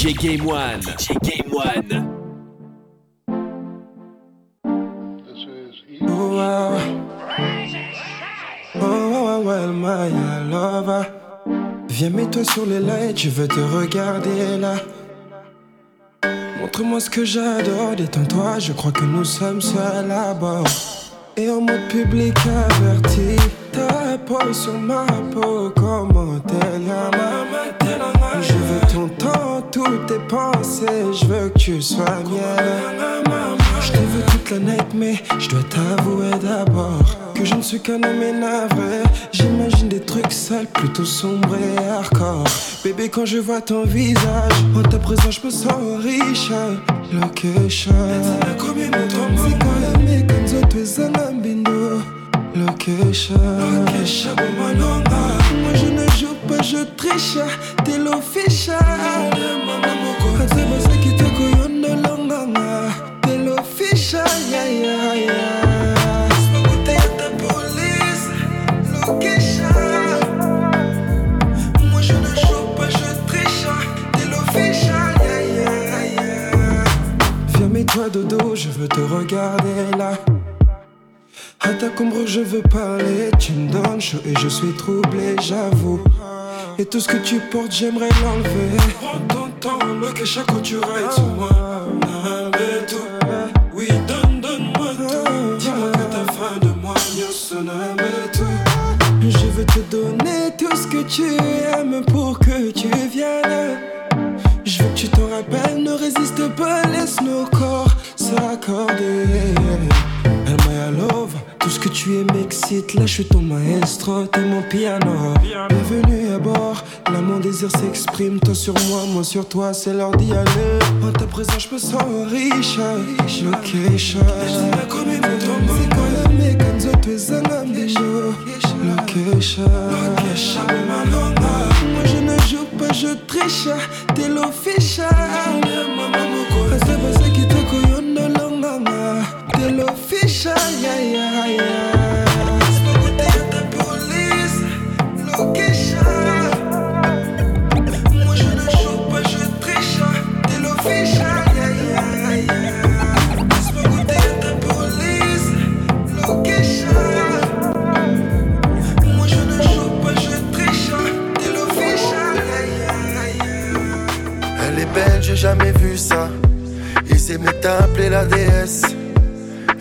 DJ Game One. DJ Game One. Oh, wow. Oh, well, my lover. Viens, mets-toi sur les lights, je veux te regarder là. Montre-moi ce que j'adore, détends-toi, je crois que nous sommes seuls à bord. Et en mode public averti, ta peau sur ma peau, comment elle Je veux ton temps, toutes tes pensées, je veux que tu sois mienne. Je te veux toute la night, mais je dois t'avouer d'abord que je ne suis qu'un homme navré. J'imagine des trucs sales, plutôt sombres et hardcore. Bébé, quand je vois ton visage, en ta présence, je me sens riche. Location. Location. Location. Moi, je ne joue pas, je triche. T'es l'official, yeah, yeah, yeah. Viens, mets-toi dodo, je veux te regarder là. À ta combre, je veux parler. Tu me donnes chaud et je suis troublé, j'avoue. Et tout ce que tu portes, j'aimerais l'enlever. Prends ton temps, le chaque quand tu rides sur moi. N'avais tout. Oui, donne, donne-moi tout. Dis-moi que t'as faim de moi, yo, sonne tout. Je veux te donner tout ce que tu aimes là je suis ton maestro, t'es mon piano. Bienvenue à bord, là mon désir s'exprime, toi sur moi, moi sur toi, c'est l'heure d'y aller. En ta présence, je me sens riche, location. C'est des jours. Location. Moi je ne joue pas, je triche, t'es l'official. C'est pas ça qui te l'onganga. T'es l'official, yeah. Jamais vu ça. Il s'est mis à appeler la déesse.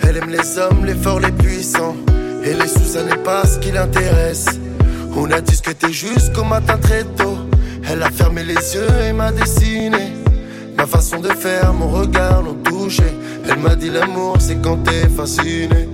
Elle aime les hommes, les forts, les puissants. Et les sous, ça n'est pas ce qui l'intéresse. On a discuté jusqu'au matin très tôt. Elle a fermé les yeux et m'a dessiné. Ma façon de faire, mon regard l'ont touché. Elle m'a dit l'amour, c'est quand t'es fasciné.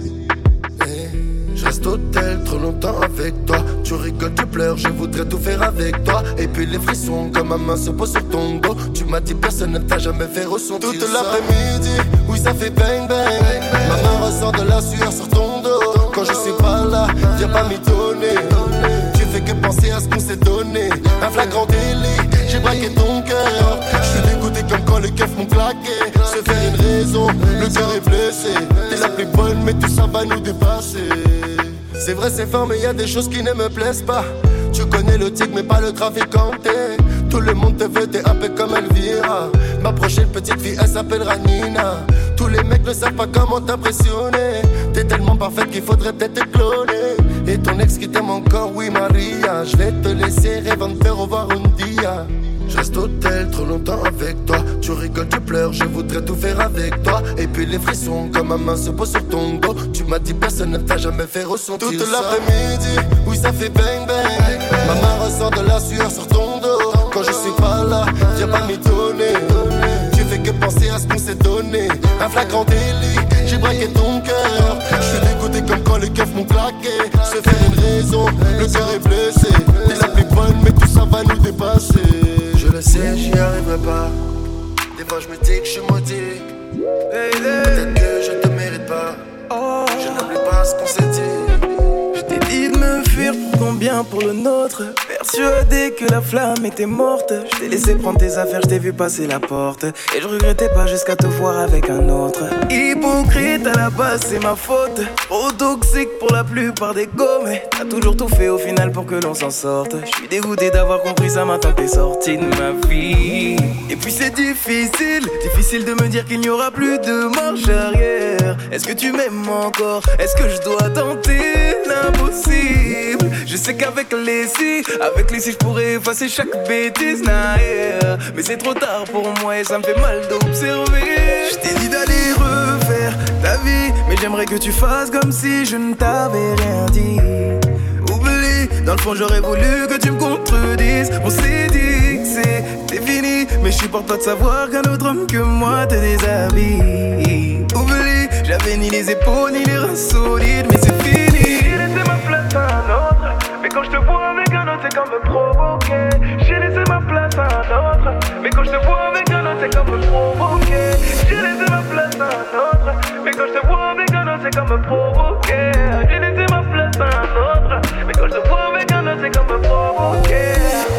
Trop longtemps avec toi. Tu rigoles, tu pleures, je voudrais tout faire avec toi. Et puis les frissons, comme ma main se pose sur ton dos. Tu m'as dit personne ne t'a jamais fait ressentir. Toute l'après-midi, oui, ça fait bang bang. Ma main ressent de la sueur sur ton dos. Quand je suis pas là, viens pas m'étonner. Tu fais que penser à ce qu'on s'est donné. Un flagrant délit, j'ai braqué ton cœur. Je suis dégoûté comme quand les keufs m'ont claqué. Se faire une raison, le cœur est blessé. T'es la plus bonne, mais tout ça va nous dépasser. C'est vrai, c'est fort, mais y a des choses qui ne me plaisent pas. Tu connais le tic, mais pas le traficanté. Tout le monde te veut, t'es un peu comme Elvira. Ma prochaine petite fille, elle s'appellera Nina. Tous les mecs ne savent pas comment t'impressionner. T'es tellement parfaite qu'il faudrait peut-être. Et ton ex qui t'aime encore, oui, Maria. Je vais te laisser rêver de faire au revoir un dia. Je reste hôtel trop longtemps avec toi. Tu rigoles, tu pleures, je voudrais tout faire avec toi. Et puis les frissons, comme ma main se pose sur ton dos. Tu m'as dit personne ne t'a jamais fait ressentir. Toute l'après-midi, oui, ça fait bang bang. Ma main ressent de la sueur sur ton dos. Quand je suis pas là, viens pas m'étonner. Tu fais que penser à ce qu'on s'est donné. Un flagrant délit, j'ai braqué ton cœur. Je suis dégoûté comme quand les keufs m'ont claqué. Se faire une raison, le cœur est blessé. T'es la plus bonne, mais tout ça va nous dépasser. Sais, j'y arriverai pas. Des fois, je me dis que je suis maudit. Peut-être que je te mérite pas. Je n'oublie pas ce qu'on s'est dit. Je t'ai dit de me fuir pour bien, pour le nôtre? Persuadé que la flamme était morte. Je t'ai laissé prendre tes affaires, je t'ai vu passer la porte. Et je regrettais pas jusqu'à te voir avec un autre. Hypocrite à la base, c'est ma faute. Trop toxique pour la plupart des go, mais t'as toujours tout fait au final pour que l'on s'en sorte. Je suis dégoûté d'avoir compris ça maintenant que t'es sorti de ma vie. Et puis c'est difficile, difficile de me dire qu'il n'y aura plus de marche arrière. Est-ce que tu m'aimes encore? Est-ce que je dois tenter? L'impossible Je sais qu'avec les si, les si, je pourrais effacer chaque bêtise naïre. Mais c'est trop tard pour moi et ça me fait mal d'observer. Je t'ai dit d'aller refaire ta vie, mais j'aimerais que tu fasses comme si je ne t'avais rien dit. Oublie, dans le fond j'aurais voulu que tu me contredises. On s'est dit que c'était fini, mais je supporte pas de savoir qu'un autre homme que moi te déshabille. Oublie, j'avais ni les épaules ni les reins solides, mais c'est fini. J'ai laissé ma place à un autre, mais quand je te vois comme me provoquer. J'ai laissé ma place à un autre, mais quand je te vois avec un autre, c'est comme me provoquer. J'ai laissé ma place à un autre, mais quand je te vois avec un autre, c'est comme me provoquer. J'ai laissé ma place à un autre, mais quand je te vois avec un autre, c'est comme me provoquer.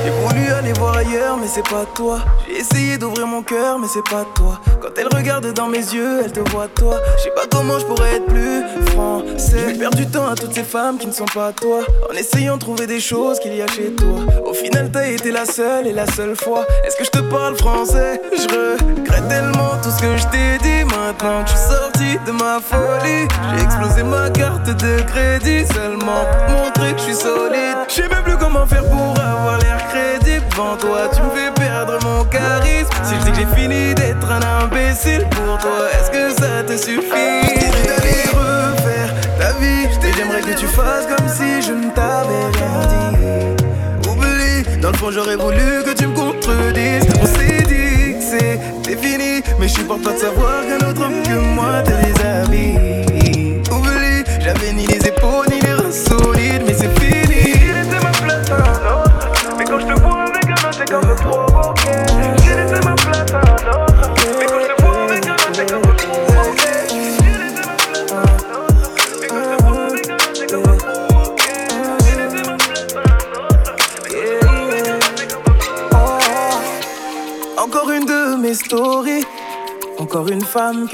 J'ai voulu aller voir ailleurs, mais c'est pas toi. J'ai essayé d'ouvrir mon cœur, mais c'est pas toi. Quand elle regarde dans mes yeux, elle te voit toi. Je sais pas comment je pourrais être plus français. Je perds du temps à toutes ces femmes qui ne sont pas toi. En essayant de trouver des choses qu'il y a chez toi. Au final, t'as été la seule et la seule fois. Est-ce que je te parle français? Je regrette tellement tout ce que je t'ai dit. Maintenant que je suis sorti de ma folie, j'ai explosé ma carte de crédit seulement pour montrer que je suis solide. Je sais même plus comment faire pour avoir l'air crédible devant toi. Tu me fais perdre mon charisme. Si je dis que j'ai fini d'être un imbécile pour toi, est-ce que ça te suffit? D'aller refaire ta vie. Et j'aimerais que tu fasses comme si je ne t'avais rien dit. Oublie, dans le fond j'aurais voulu que tu me contredises. On s'est dit que c'était fini, mais je supporte pas de savoir qu'un autre homme que moi te déshabille.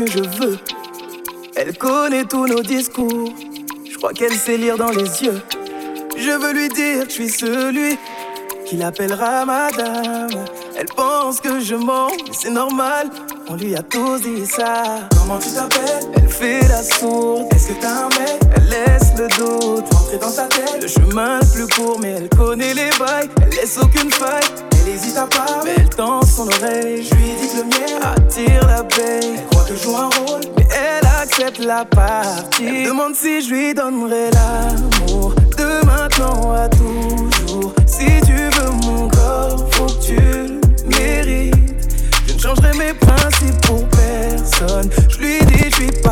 Je veux. Elle connaît tous nos discours, je crois qu'elle sait lire dans les yeux. Je veux lui dire que je suis celui qui l'appellera madame. Elle pense que je mens, mais c'est normal, on lui a tous dit ça. Comment tu t'appelles? Elle fait la sourde. Est-ce que t'as un mec? Elle laisse le doute rentrer dans sa tête. Le chemin le plus court, mais elle connaît les bails. Elle laisse aucune faille. Elle hésite à part, mais elle son oreille. Je lui dis que le mien attire l'abeille. Elle croit que je joue un rôle, mais elle accepte la partie. Elle demande si je lui donnerai l'amour de maintenant à toujours. Si tu mes principes pour personne. Je lui dis, je suis pas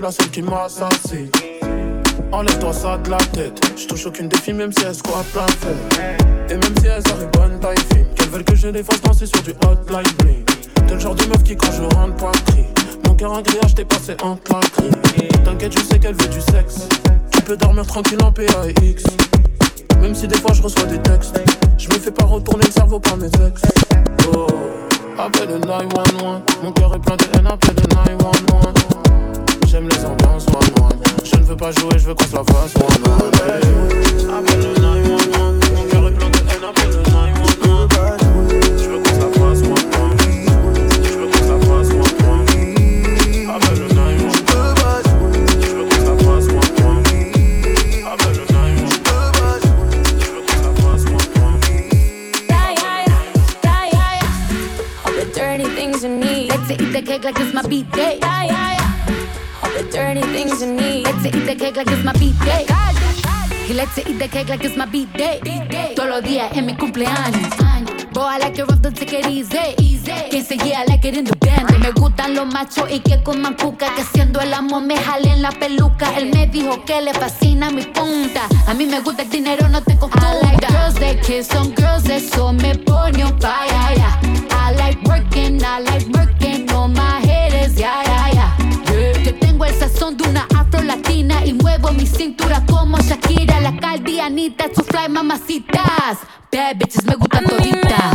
la seule qui la m'assassine. Enlève-toi ça de la tête. Je touche aucune des filles, même si elles squattent plein fait. Et même si elles arrivent bonne taille fine, qu'elles veulent que je les fasse danser sur du hotline bling. T'es le genre de meuf qui, quand je rentre, pas. Mon cœur un grillage, t'es passé la grille. T'inquiète, je sais qu'elle veut du sexe. Tu peux dormir tranquille en PAX. Même si des fois je reçois des textes, je me fais pas retourner le cerveau par mes ex. Oh, appelle le 911. Mon cœur est plein de haine, appelle le 911. J'aime les ambiances one one. Je ne veux pas jouer, je veux qu'on se la fasse one one. Appelle le 911, mon cœur est plein de haine, appelle le 911. Je veux qu'on se la fasse one one. Je veux qu'on se la fasse one one. Appelle le 911. Je veux qu'on se la fasse one one. Appelle le 911. Je veux qu'on se la fasse one one. Yeah, yeah, yeah, yeah, yeah. All the dirty things you need. Let's eat the cake like it's my beat day. Yeah, yeah, yeah. The dirty things you need. Let's eat the cake like it's my beat day. Y let's eat the cake like it's my beat day. Todos los días es mi cumpleaños. Boy, I like it rough, don't take it easy. Quien se yeah, I like it independent. Me gustan los machos y que coman cuca. Que siendo el amo me jalen la peluca. Él me dijo que le fascina mi punta. A mí me gusta el dinero, no te confunda. I like girls that kiss on girls, eso me pone on fire. yeah. I like working, I like working on my haters, yeah, yeah, yeah. Yeah. Tengo el sazón de una afro latina y muevo mi cintura como Shakira, la caldianita, su fly mamacitas. Bad bitches me gustan toditas.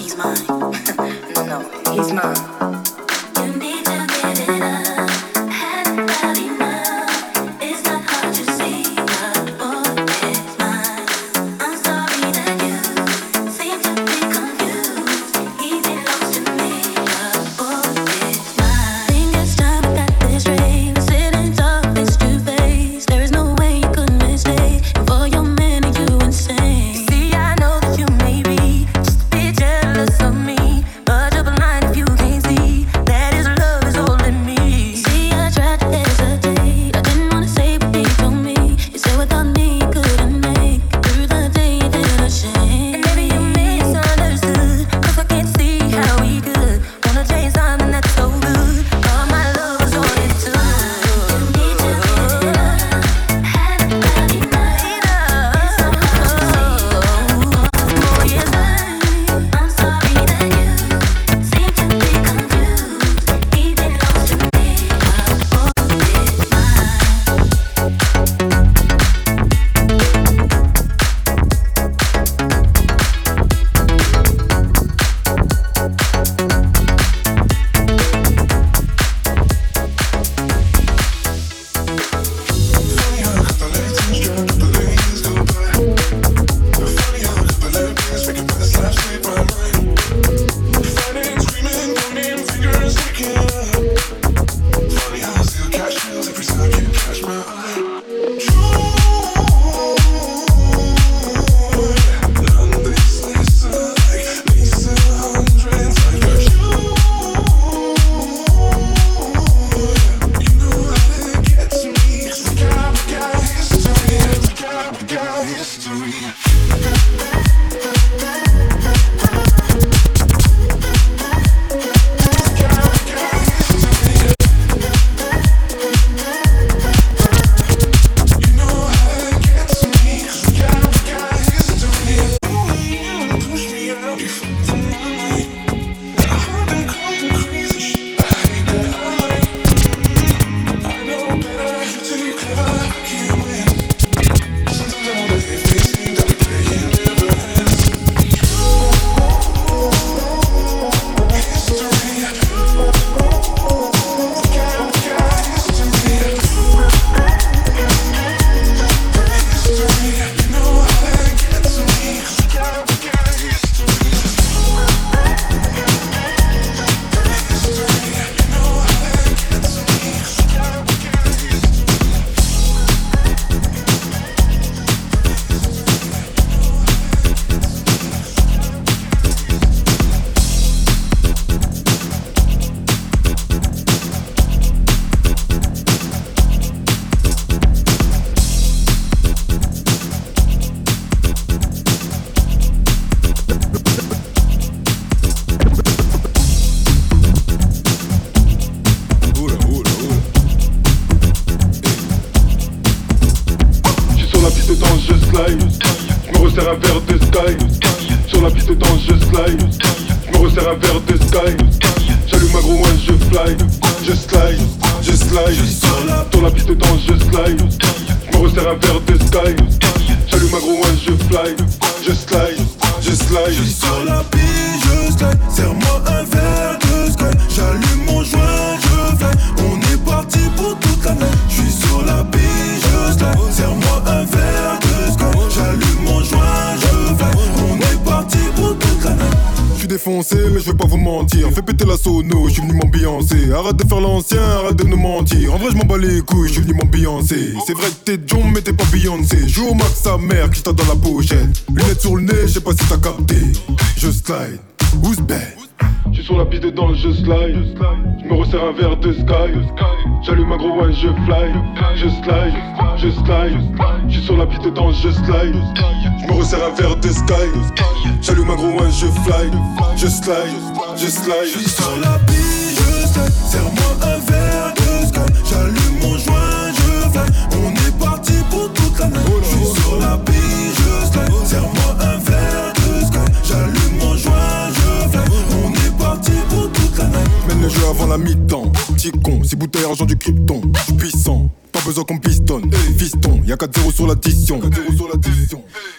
He's mine. no, no, he's mine. Fais péter la sono, je suis venu m'ambiancer. Arrête de faire l'ancien, arrête de nous mentir. En vrai, je m'en bats les couilles, je suis venu m'ambiancer. C'est vrai que t'es John, mais t'es pas Beyoncé. Joue au max sa mère qui t'a dans la pochette. Lunettes sur le nez, je sais pas si t'as capté. Je slide, who's bad? Je suis sur la piste de danse, je slide. Je me resserre un verre de sky. J'allume ma gros one, je fly. Je slide, je slide. Je suis sur la piste de danse, je slide. Je me resserre un verre de sky. J'allume ma gros one, je fly. Je slide, je slide. Je suis sur la piste, je slide. Serre-moi un verre de sky. J'allume mon joint, je fly. On avant la mi-temps. Petit con, c'est bouteille argent du krypton. J'suis puissant, pas besoin qu'on pistonne. Fiston, y'a 4-0 sur l'addition.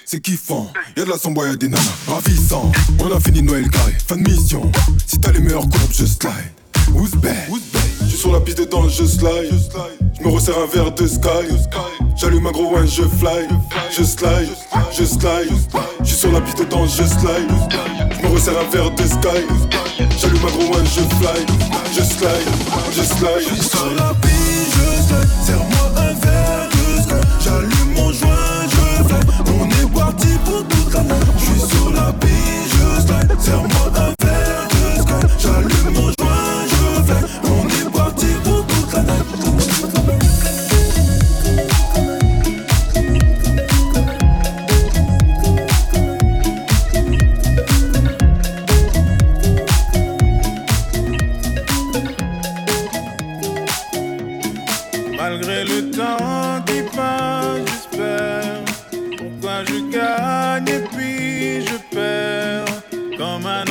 C'est kiffant, y'a de la sombre, y'a des nanas. Ravissant, on a fini Noël carré. Fin de mission, si t'as les meilleures courbes, je slide. Who's bad? Je suis sur la piste de danse, je slide. Je me resserre un verre de sky. J'allume un gros one, je fly. Je slide, je slide. Je suis sur la piste de danse, je slide. Je me resserre un verre de sky. J'allume un gros one, je fly. Je slide, je slide. Je suis sur la piste, je slide. Serre-moi un verre de sky. J'allume mon joint, je fly. On est parti pour toute la nuit. Je suis sur la piste, je slide. Serre-moi un verre perds.